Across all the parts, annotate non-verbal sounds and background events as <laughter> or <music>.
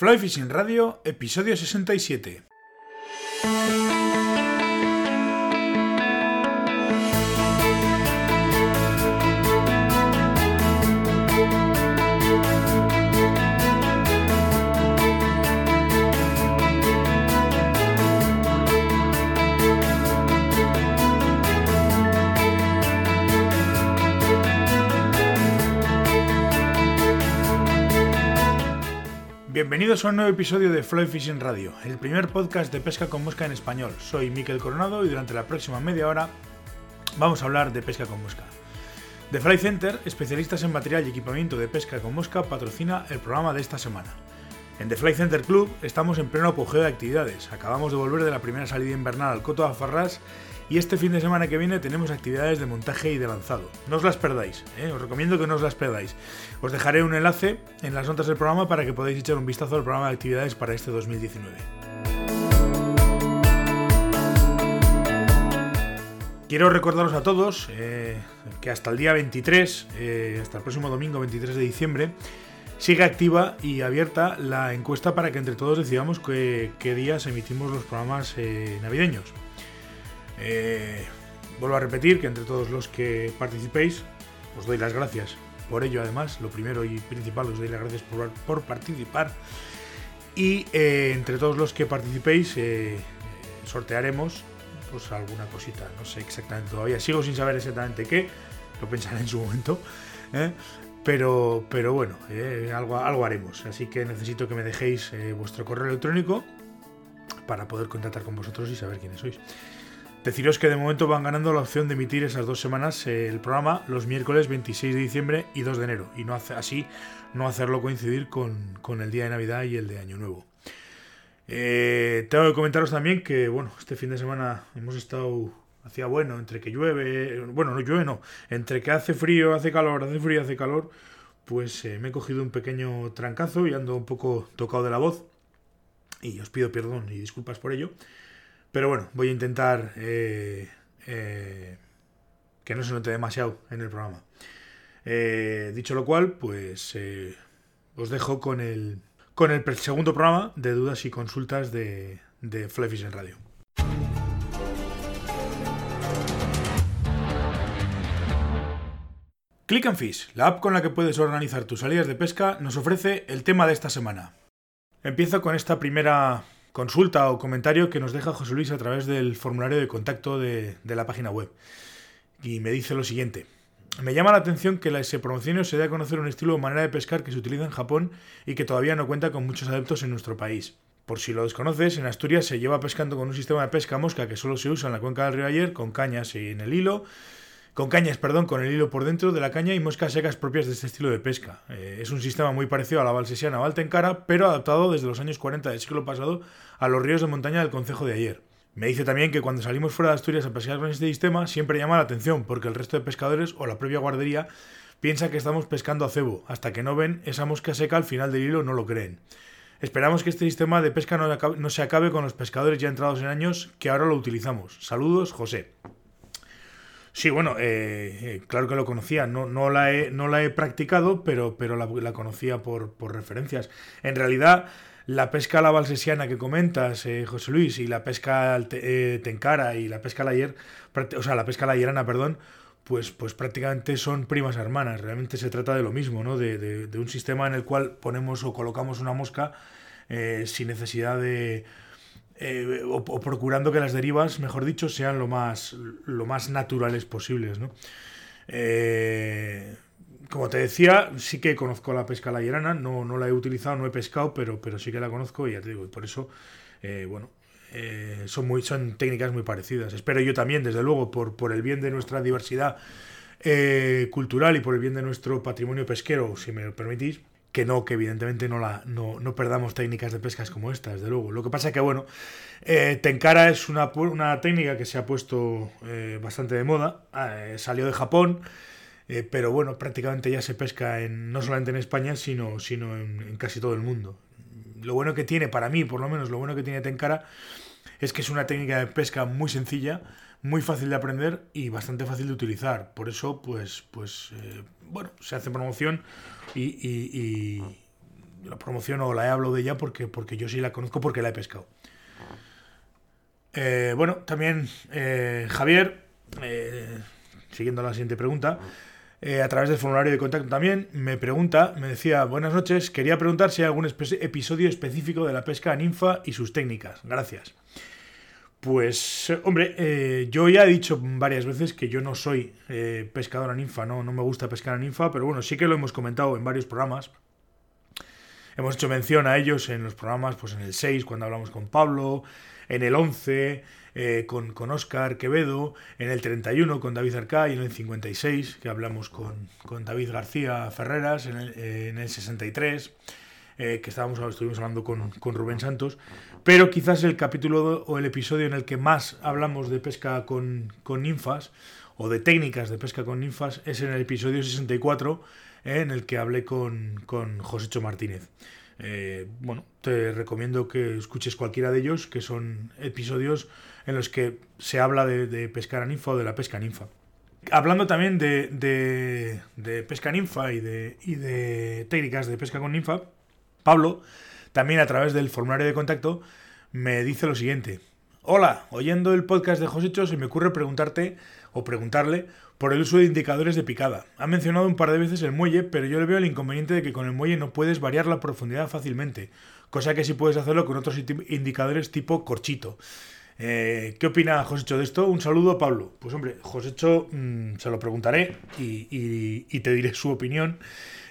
Fly Fishing Radio, episodio 67. Bienvenidos a un nuevo episodio de Fly Fishing Radio, el primer podcast de pesca con mosca en español. Soy Miquel Coronado y durante la próxima media hora vamos a hablar de pesca con mosca. The Fly Center, especialistas en material y equipamiento de pesca con mosca, patrocina el programa de esta semana. En The Fly Center Club estamos en pleno apogeo de actividades. Acabamos de volver de la primera salida invernal al Coto de Afarrás y este fin de semana que viene tenemos actividades de montaje y de lanzado. No os las perdáis, ¿eh? os recomiendo que no os las perdáis. Os dejaré un enlace en las notas del programa para que podáis echar un vistazo al programa de actividades para este 2019. Quiero recordaros a todos eh, que hasta el día 23, eh, hasta el próximo domingo 23 de diciembre, sigue activa y abierta la encuesta para que entre todos decidamos qué, qué días emitimos los programas navideños. Eh, vuelvo a repetir que entre todos los que participéis, os doy las gracias por ello además, lo primero y principal, os doy las gracias por, participar. Y eh, entre todos los que participéis, eh, sortearemos pues alguna cosita, no sé exactamente todavía, sigo sin saber exactamente qué, lo pensaré en su momento, pero, pero bueno, algo, algo haremos, así que necesito que me dejéis vuestro correo electrónico para poder contactar con vosotros y saber quiénes sois. Deciros que de momento van ganando la opción de emitir esas dos semanas eh, el programa los miércoles 26 de diciembre y 2 de enero, y no así no hacerlo coincidir con, el día de Navidad y el de Año Nuevo. Eh, tengo que comentaros también que, bueno, este fin de semana hemos estado hacía bueno, entre que llueve, bueno, no llueve, no, entre que hace frío, hace calor, hace frío, hace calor, pues eh, me he cogido un pequeño trancazo y ando un poco tocado de la voz, y os pido perdón y disculpas por ello. Pero bueno, voy a intentar eh, eh, que no se note demasiado en el programa. Eh, dicho lo cual, pues os dejo con el, con el segundo programa de dudas y consultas de, de Fly en Radio. Click and Fish, la app con la que puedes organizar tus salidas de pesca, nos ofrece el tema de esta semana. Empiezo con esta primera consulta o comentario que nos deja José Luis a través del formulario de contacto de, la página web. Y me dice lo siguiente. Me llama la atención que la se promocione o se dé a conocer un estilo o manera de pescar que se utiliza en Japón y que todavía no cuenta con muchos adeptos en nuestro país. Por si lo desconoces, en Asturias se lleva pescando con un sistema de pesca mosca que solo se usa en la cuenca del río Ayer, con cañas y en el hilo, con cañas, perdón, con el hilo por dentro de la caña y moscas secas propias de este estilo de pesca. Eh, es un sistema muy parecido a la valsesiana o altencara, pero adaptado desde los años 40 del siglo pasado a los ríos de montaña del concejo de ayer. Me dice también que cuando salimos fuera de Asturias a pescar con este sistema siempre llama la atención porque el resto de pescadores o la propia guardería piensa que estamos pescando a cebo, hasta que no ven esa mosca seca al final del hilo no lo creen. Esperamos que este sistema de pesca no se acabe con los pescadores ya entrados en años que ahora lo utilizamos. Saludos, José. Sí, bueno, eh, eh, claro que lo conocía. No, no, la, he, no la he practicado, pero, pero la, conocía por, referencias. En realidad, la pesca a la valsesiana que comentas, eh, José Luis, y la pesca tencara y la pesca ayer, o sea, la pesca layerana, perdón, pues, pues prácticamente son primas hermanas. Realmente se trata de lo mismo, ¿no? De, de un sistema en el cual ponemos o colocamos una mosca sin necesidad de eh, o, procurando que las derivas, mejor dicho, sean lo más, lo más naturales posibles. ¿no? Eh, como te decía, sí que conozco la pesca la no, no la he utilizado, no he pescado, pero, pero sí que la conozco y ya te digo, y por eso, eh, bueno, son, muy, son técnicas muy parecidas. Espero yo también, desde luego, por, por el bien de nuestra diversidad cultural y por el bien de nuestro patrimonio pesquero, si me lo permitís, que no, que evidentemente no, la, no, no, perdamos técnicas de pescas como esta, desde luego. Lo que pasa es que, bueno, eh, Tenkara es una, una, técnica que se ha puesto eh, bastante de moda, eh, salió de Japón, pero bueno, prácticamente ya se pesca en, no solamente en España, sino, sino en, casi todo el mundo. Lo bueno que tiene, para mí por lo menos, lo bueno que tiene Tenkara es que es una técnica de pesca muy sencilla, muy fácil de aprender y bastante fácil de utilizar. Por eso, pues, pues bueno, se hace promoción y, la promociono o la he hablado de ella porque, porque yo sí la conozco porque la he pescado. Eh, bueno, también eh, Javier, eh, siguiendo la siguiente pregunta, a través del formulario de contacto también, me pregunta, me decía, buenas noches, quería preguntar si hay algún episodio específico de la pesca ninfa y sus técnicas. Gracias. Pues, hombre, yo ya he dicho varias veces que yo no soy pescador a ninfa, ¿no? no me gusta pescar a ninfa, pero bueno, sí que lo hemos comentado en varios programas. Hemos hecho mención a ellos en los programas, pues en el 6, cuando hablamos con Pablo, en el 11 eh, con, con Oscar Quevedo, en el 31 con David Arcá y en el 56 que hablamos con, David García Ferreras, en el, eh, en el 63 eh, que estábamos, estuvimos hablando con, Rubén Santos, pero quizás el capítulo o el episodio en el que más hablamos de pesca con, con ninfas o de técnicas de pesca con ninfas es en el episodio 64 en el que hablé con, con Josécho Martínez. Eh, bueno, te recomiendo que escuches cualquiera de ellos, que son episodios en los que se habla de, pescar a ninfa o de la pesca ninfa. Hablando también de, pesca ninfa y de, y de técnicas de pesca con ninfa, Pablo, también a través del formulario de contacto, me dice lo siguiente. Hola, oyendo el podcast de Josecho se me ocurre preguntarte o preguntarle por el uso de indicadores de picada. Ha mencionado un par de veces el muelle, pero yo le veo el inconveniente de que con el muelle no puedes variar la profundidad fácilmente, cosa que sí puedes hacerlo con otros indicadores tipo corchito. Eh, ¿Qué opina Josécho de esto? Un saludo, Pablo. Pues hombre, Josécho mm, se lo preguntaré y, te diré su opinión.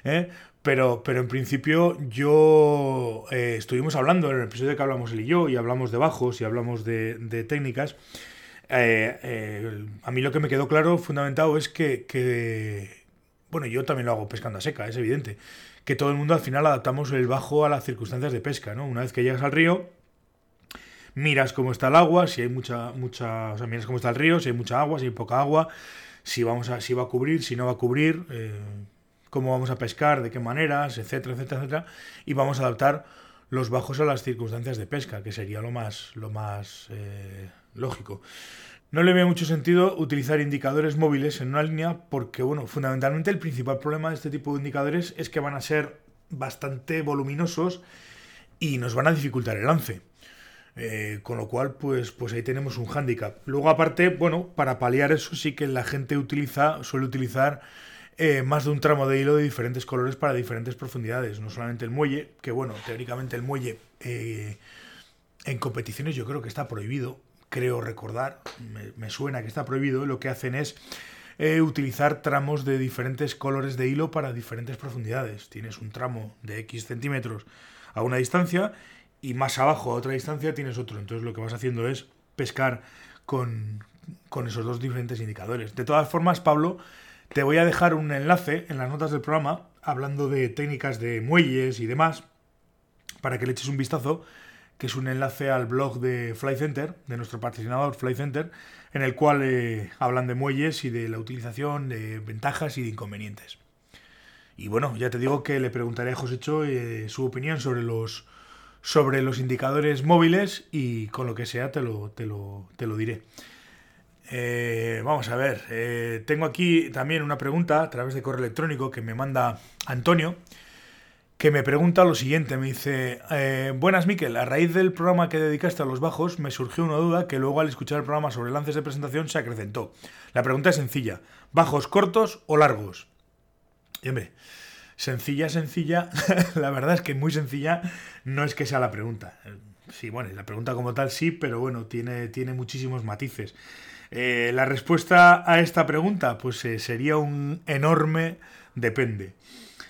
¿eh? Pero, pero en principio yo eh, estuvimos hablando en el episodio que hablamos él y yo, y hablamos de bajos y hablamos de, técnicas. Eh, eh, a mí lo que me quedó claro, fundamentado, es que, bueno, yo también lo hago pescando a seca, es evidente, que todo el mundo al final adaptamos el bajo a las circunstancias de pesca, ¿no? Una vez que llegas al río, miras cómo está el agua, si hay mucha, mucha, o sea, miras cómo está el río, si hay mucha agua, si hay poca agua, si vamos a, si va a cubrir, si no va a cubrir, cómo vamos a pescar, de qué maneras, etcétera, etcétera, etcétera, y vamos a adaptar los bajos a las circunstancias de pesca, que sería lo más, lo más lógico. No le veo mucho sentido utilizar indicadores móviles en una línea porque, bueno, fundamentalmente el principal problema de este tipo de indicadores es que van a ser bastante voluminosos y nos van a dificultar el lance. Eh, con lo cual, pues, pues ahí tenemos un hándicap. Luego, aparte, bueno, para paliar eso sí que la gente utiliza, suele utilizar eh, más de un tramo de hilo de diferentes colores para diferentes profundidades. No solamente el muelle, que bueno, teóricamente el muelle eh, en competiciones yo creo que está prohibido creo recordar, me, suena que está prohibido, lo que hacen es eh, utilizar tramos de diferentes colores de hilo para diferentes profundidades. Tienes un tramo de X centímetros a una distancia y más abajo a otra distancia tienes otro. Entonces lo que vas haciendo es pescar con, con esos dos diferentes indicadores. De todas formas, Pablo, te voy a dejar un enlace en las notas del programa hablando de técnicas de muelles y demás para que le eches un vistazo que es un enlace al blog de Fly Center, de nuestro patrocinador Fly Center, en el cual eh, hablan de muelles y de la utilización, de ventajas y de inconvenientes. Y bueno, ya te digo que le preguntaré a Josécho eh, su opinión sobre los, sobre los indicadores móviles y con lo que sea te lo, te lo, diré. Eh, vamos a ver, tengo aquí también una pregunta a través de correo electrónico que me manda Antonio que me pregunta lo siguiente, me dice, eh, buenas Miquel, a raíz del programa que dedicaste a los bajos me surgió una duda que luego al escuchar el programa sobre lances de presentación se acrecentó. La pregunta es sencilla, ¿bajos cortos o largos? Y hombre, sencilla, sencilla, <laughs> la verdad es que muy sencilla no es que sea la pregunta. Sí, bueno, la pregunta como tal sí, pero bueno, tiene, tiene muchísimos matices. Eh, la respuesta a esta pregunta, pues eh, sería un enorme depende.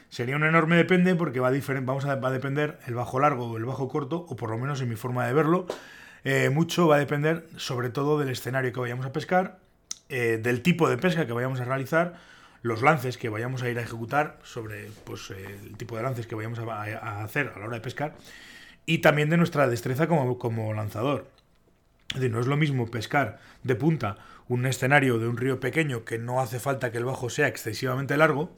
Sería un enorme depende porque va a, vamos a, va a depender el bajo largo o el bajo corto, o por lo menos en mi forma de verlo. Eh, mucho va a depender sobre todo del escenario que vayamos a pescar, eh, del tipo de pesca que vayamos a realizar, los lances que vayamos a ir a ejecutar, sobre pues, el tipo de lances que vayamos a, hacer a la hora de pescar, y también de nuestra destreza como, como lanzador. No es lo mismo pescar de punta un escenario de un río pequeño que no hace falta que el bajo sea excesivamente largo,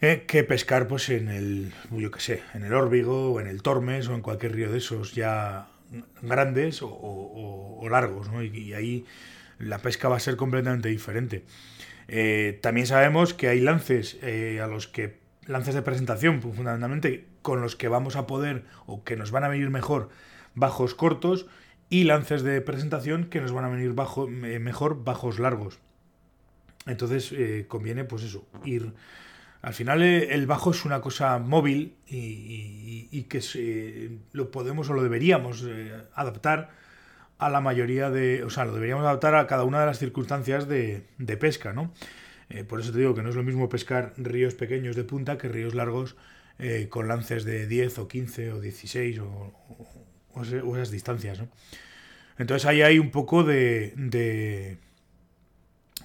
eh, que pescar pues en el, yo qué sé, en el Órbigo o en el Tormes o en cualquier río de esos ya grandes o, largos, ¿no? y, ahí la pesca va a ser completamente diferente. Eh, también sabemos que hay lances eh, a los que lances de presentación, pues, fundamentalmente con los que vamos a poder o que nos van a venir mejor bajos cortos y lances de presentación que nos van a venir bajo, eh, mejor bajos largos. Entonces eh, conviene pues eso, ir... Al final eh, el bajo es una cosa móvil y, que lo podemos o lo deberíamos adaptar a la mayoría de... O sea, lo deberíamos adaptar a cada una de las circunstancias de, de pesca, ¿no? por eso te digo que no es lo mismo pescar ríos pequeños de punta que ríos largos con lances de 10 o 15 o 16 o, o, esas distancias, ¿no? Entonces ahí hay un poco de, de,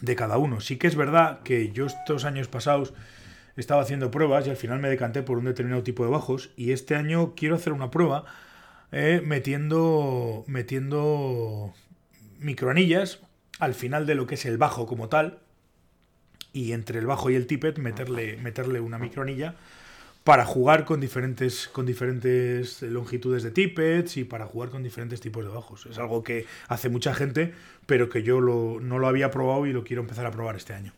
de cada uno. Sí que es verdad que yo estos años pasados estaba haciendo pruebas y al final me decanté por un determinado tipo de bajos y este año quiero hacer una prueba eh, metiendo, metiendo microanillas al final de lo que es el bajo como tal y entre el bajo y el tippet meterle, meterle una microanilla para jugar con diferentes, con diferentes longitudes de tippets y para jugar con diferentes tipos de bajos. Es algo que hace mucha gente, pero que yo no lo había probado y lo quiero empezar a probar este año.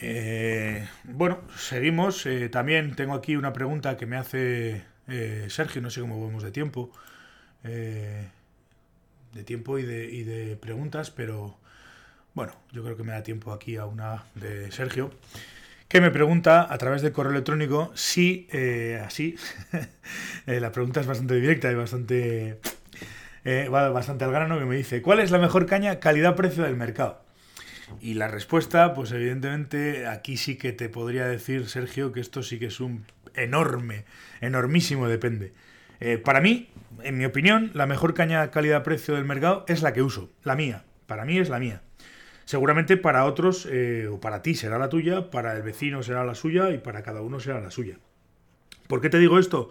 Eh, bueno, seguimos. Eh, también tengo aquí una pregunta que me hace eh, Sergio, no sé cómo vamos de tiempo. de tiempo y de, y de preguntas, pero bueno, yo creo que me da tiempo aquí a una de Sergio que me pregunta a través del correo electrónico si, eh, así, <laughs> eh, la pregunta es bastante directa y bastante, eh, va bastante al grano, que me dice, ¿cuál es la mejor caña calidad-precio del mercado? Y la respuesta, pues evidentemente, aquí sí que te podría decir, Sergio, que esto sí que es un enorme, enormísimo depende. para mí, en mi opinión, la mejor caña calidad-precio del mercado es la que uso, la mía. Para mí es la mía. Seguramente para otros eh, o para ti será la tuya, para el vecino será la suya y para cada uno será la suya. ¿Por qué te digo esto?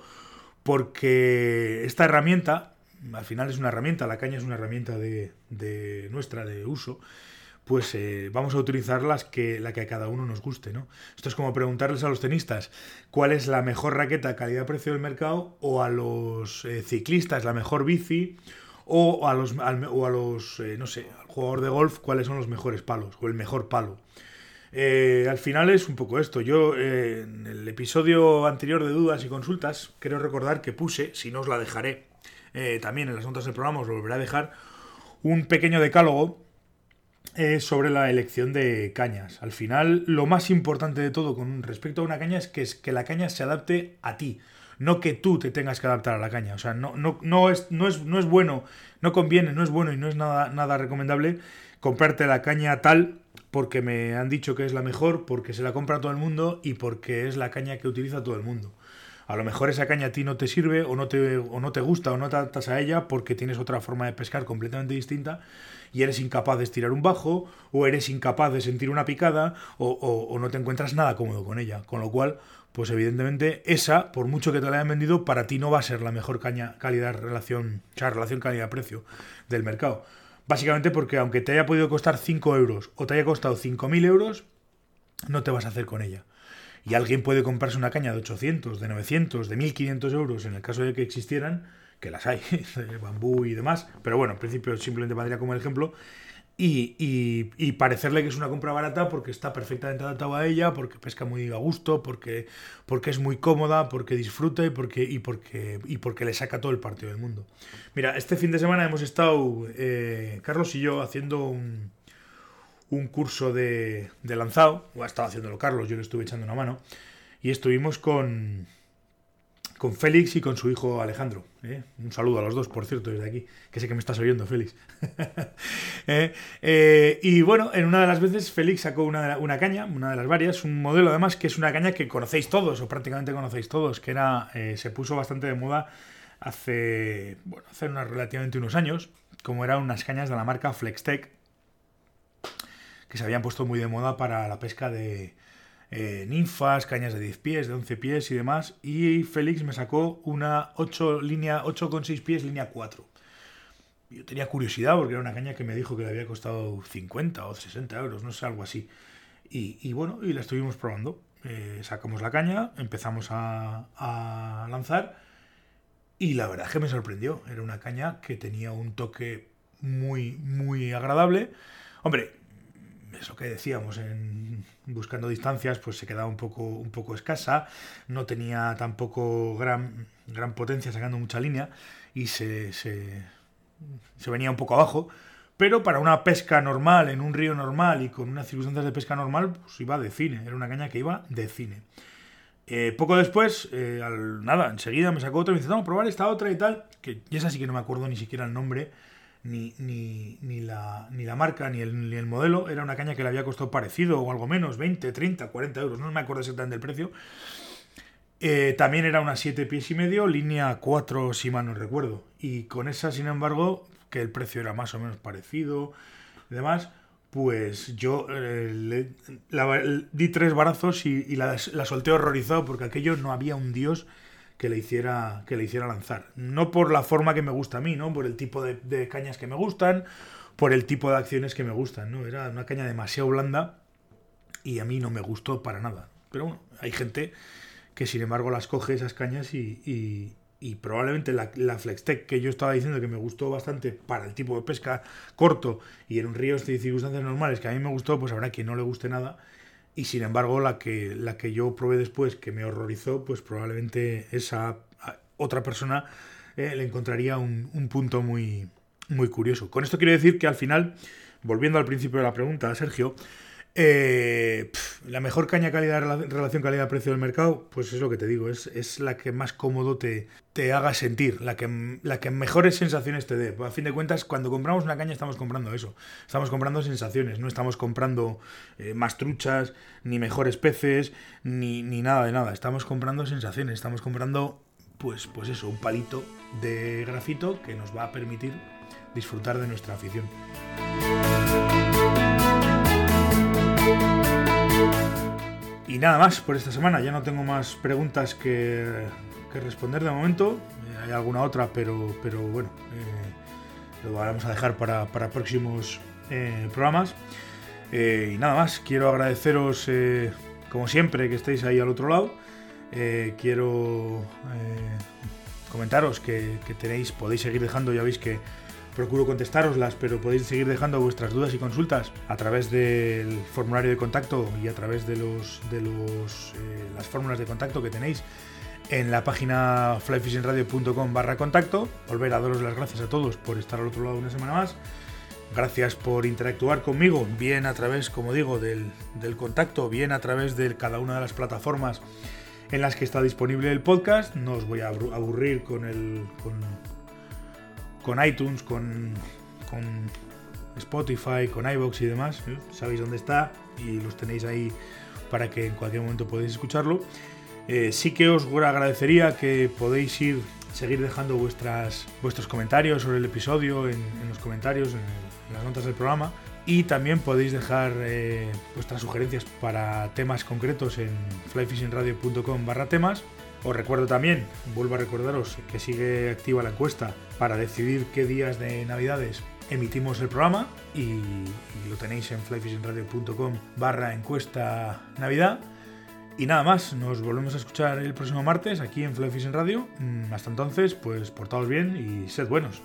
Porque esta herramienta, al final es una herramienta, la caña es una herramienta de, nuestra, de uso, pues eh, vamos a utilizar las que, la que a cada uno nos guste, ¿no? Esto es como preguntarles a los tenistas cuál es la mejor raqueta calidad-precio del mercado o a los eh, ciclistas la mejor bici o a los, o a los no sé, jugador de golf cuáles son los mejores palos o el mejor palo. Eh, al final es un poco esto. Yo eh, en el episodio anterior de dudas y consultas quiero recordar que puse, si no os la dejaré, eh, también en las notas del programa os volveré a dejar, un pequeño decálogo sobre la elección de cañas. Al final lo más importante de todo con respecto a una caña es que, es que la caña se adapte a ti no que tú te tengas que adaptar a la caña. O sea, no, no, no, es, no, es, no es bueno, no conviene, no es bueno y no es nada, nada recomendable comprarte la caña tal porque me han dicho que es la mejor, porque se la compra todo el mundo y porque es la caña que utiliza todo el mundo. A lo mejor esa caña a ti no te sirve o no te, o no te gusta o no te adaptas a ella porque tienes otra forma de pescar completamente distinta y eres incapaz de estirar un bajo o eres incapaz de sentir una picada o, o no te encuentras nada cómodo con ella. Con lo cual, pues evidentemente esa, por mucho que te la hayan vendido, para ti no va a ser la mejor caña, calidad relación, o sea, relación calidad-precio del mercado. Básicamente porque aunque te haya podido costar 5 euros o te haya costado 5.000 euros, no te vas a hacer con ella. Y alguien puede comprarse una caña de 800, de 900, de 1.500 euros en el caso de que existieran, que las hay, <laughs> de bambú y demás, pero bueno, en principio simplemente valdría como ejemplo, y, parecerle que es una compra barata porque está perfectamente adaptado a ella, porque pesca muy a gusto, porque, porque es muy cómoda, porque disfruta y porque, y, porque, y porque le saca todo el partido del mundo. Mira, este fin de semana hemos estado, eh, Carlos y yo, haciendo un, un curso de, de lanzado, o ha estado haciéndolo Carlos, yo le estuve echando una mano, y estuvimos con, con Félix y con su hijo Alejandro. ¿eh? Un saludo a los dos, por cierto, desde aquí, que sé que me estás oyendo, Félix. <laughs> ¿Eh? Eh, y bueno, en una de las veces Félix sacó una, una, caña, una de las varias, un modelo además que es una caña que conocéis todos, o prácticamente conocéis todos, que era se puso bastante de moda hace, bueno, hace unos, relativamente unos años, como eran unas cañas de la marca Flextech, que se habían puesto muy de moda para la pesca de, eh, ninfas, cañas de 10 pies, de 11 pies y demás. Y Félix me sacó una 8 línea 8,6 pies, línea 4. Yo tenía curiosidad porque era una caña que me dijo que le había costado 50 o 60 euros, no sé, algo así. Y, bueno, y la estuvimos probando. Eh, sacamos la caña, empezamos a, a lanzar y la verdad es que me sorprendió. Era una caña que tenía un toque muy, muy agradable. Hombre, es lo que decíamos, en buscando distancias, pues se quedaba un poco, un poco escasa, no tenía tampoco gran, gran potencia sacando mucha línea y se, se, venía un poco abajo. Pero para una pesca normal, en un río normal y con unas circunstancias de pesca normal, pues iba de cine. Era una caña que iba de cine. Eh, poco después, eh, nada, enseguida me sacó otra y me dice, vamos a probar esta otra y tal, que esa sí que no me acuerdo ni siquiera el nombre, ni, ni, ni, la, ni la marca, ni el, ni el modelo. Era una caña que le había costado parecido o algo menos, 20, 30, 40 euros, no me acuerdo exactamente del precio. Eh, también era una 7 pies y medio, línea 4 si mal no recuerdo. Y con esa, sin embargo, que el precio era más o menos parecido y demás, pues yo eh, le, la, di tres barazos y, la, la, solté horrorizado porque aquello no había un dios que le hiciera que le hiciera lanzar. No por la forma que me gusta a mí, ¿no? Por el tipo de, cañas que me gustan, por el tipo de acciones que me gustan, ¿no? Era una caña demasiado blanda y a mí no me gustó para nada. Pero bueno, hay gente que sin embargo las coge esas cañas y, y, y probablemente la, la Flextech que yo estaba diciendo que me gustó bastante para el tipo de pesca corto y en un río de circunstancias normales que a mí me gustó, pues habrá quien no le guste nada. Y sin embargo, la que, la que yo probé después, que me horrorizó, pues probablemente esa otra persona eh, le encontraría un, un, punto muy, muy curioso. Con esto quiero decir que al final, volviendo al principio de la pregunta, Sergio, eh, la mejor caña calidad relación calidad-precio del mercado, pues es lo que te digo, es, es la que más cómodo te, te, haga sentir, la que, la que mejores sensaciones te dé. A fin de cuentas, cuando compramos una caña estamos comprando eso, estamos comprando sensaciones, no estamos comprando eh, más truchas, ni mejores peces, ni, ni nada de nada, estamos comprando sensaciones, estamos comprando, pues, pues eso, un palito de grafito que nos va a permitir disfrutar de nuestra afición. Y nada más por esta semana. Ya no tengo más preguntas que, que responder de momento. Eh, hay alguna otra, pero, pero bueno, eh, lo vamos a dejar para, para próximos eh, programas. Y nada más, quiero agradeceros, como siempre, que estéis ahí al otro lado. quiero comentaros que, que tenéis, podéis seguir dejando, ya veis que procuro contestaroslas, pero podéis seguir dejando vuestras dudas y consultas a través del formulario de contacto y a través de, los, de los, eh, las fórmulas de contacto que tenéis en la página flyfishingradio.com barra contacto. Volver a daros las gracias a todos por estar al otro lado una semana más. Gracias por interactuar conmigo, bien a través, como digo, del, del contacto, bien a través de cada una de las plataformas en las que está disponible el podcast. No os voy a aburrir con el, con, con iTunes, con, con Spotify, con iBox y demás. ¿eh? Sabéis dónde está y los tenéis ahí para que en cualquier momento podáis escucharlo. Eh, sí que os agradecería que podéis ir, seguir dejando vuestras, vuestros comentarios sobre el episodio en, en los comentarios, en, en, las notas del programa. Y también podéis dejar eh, vuestras sugerencias para temas concretos en flyfishingradio.com barra temas os recuerdo también, vuelvo a recordaros que sigue activa la encuesta para decidir qué días de Navidades emitimos el programa y, lo tenéis en flyfishingradio.com barra encuesta Navidad. Y nada más, nos volvemos a escuchar el próximo martes aquí en Fly Fishing Radio. Hasta entonces, pues portaos bien y sed buenos.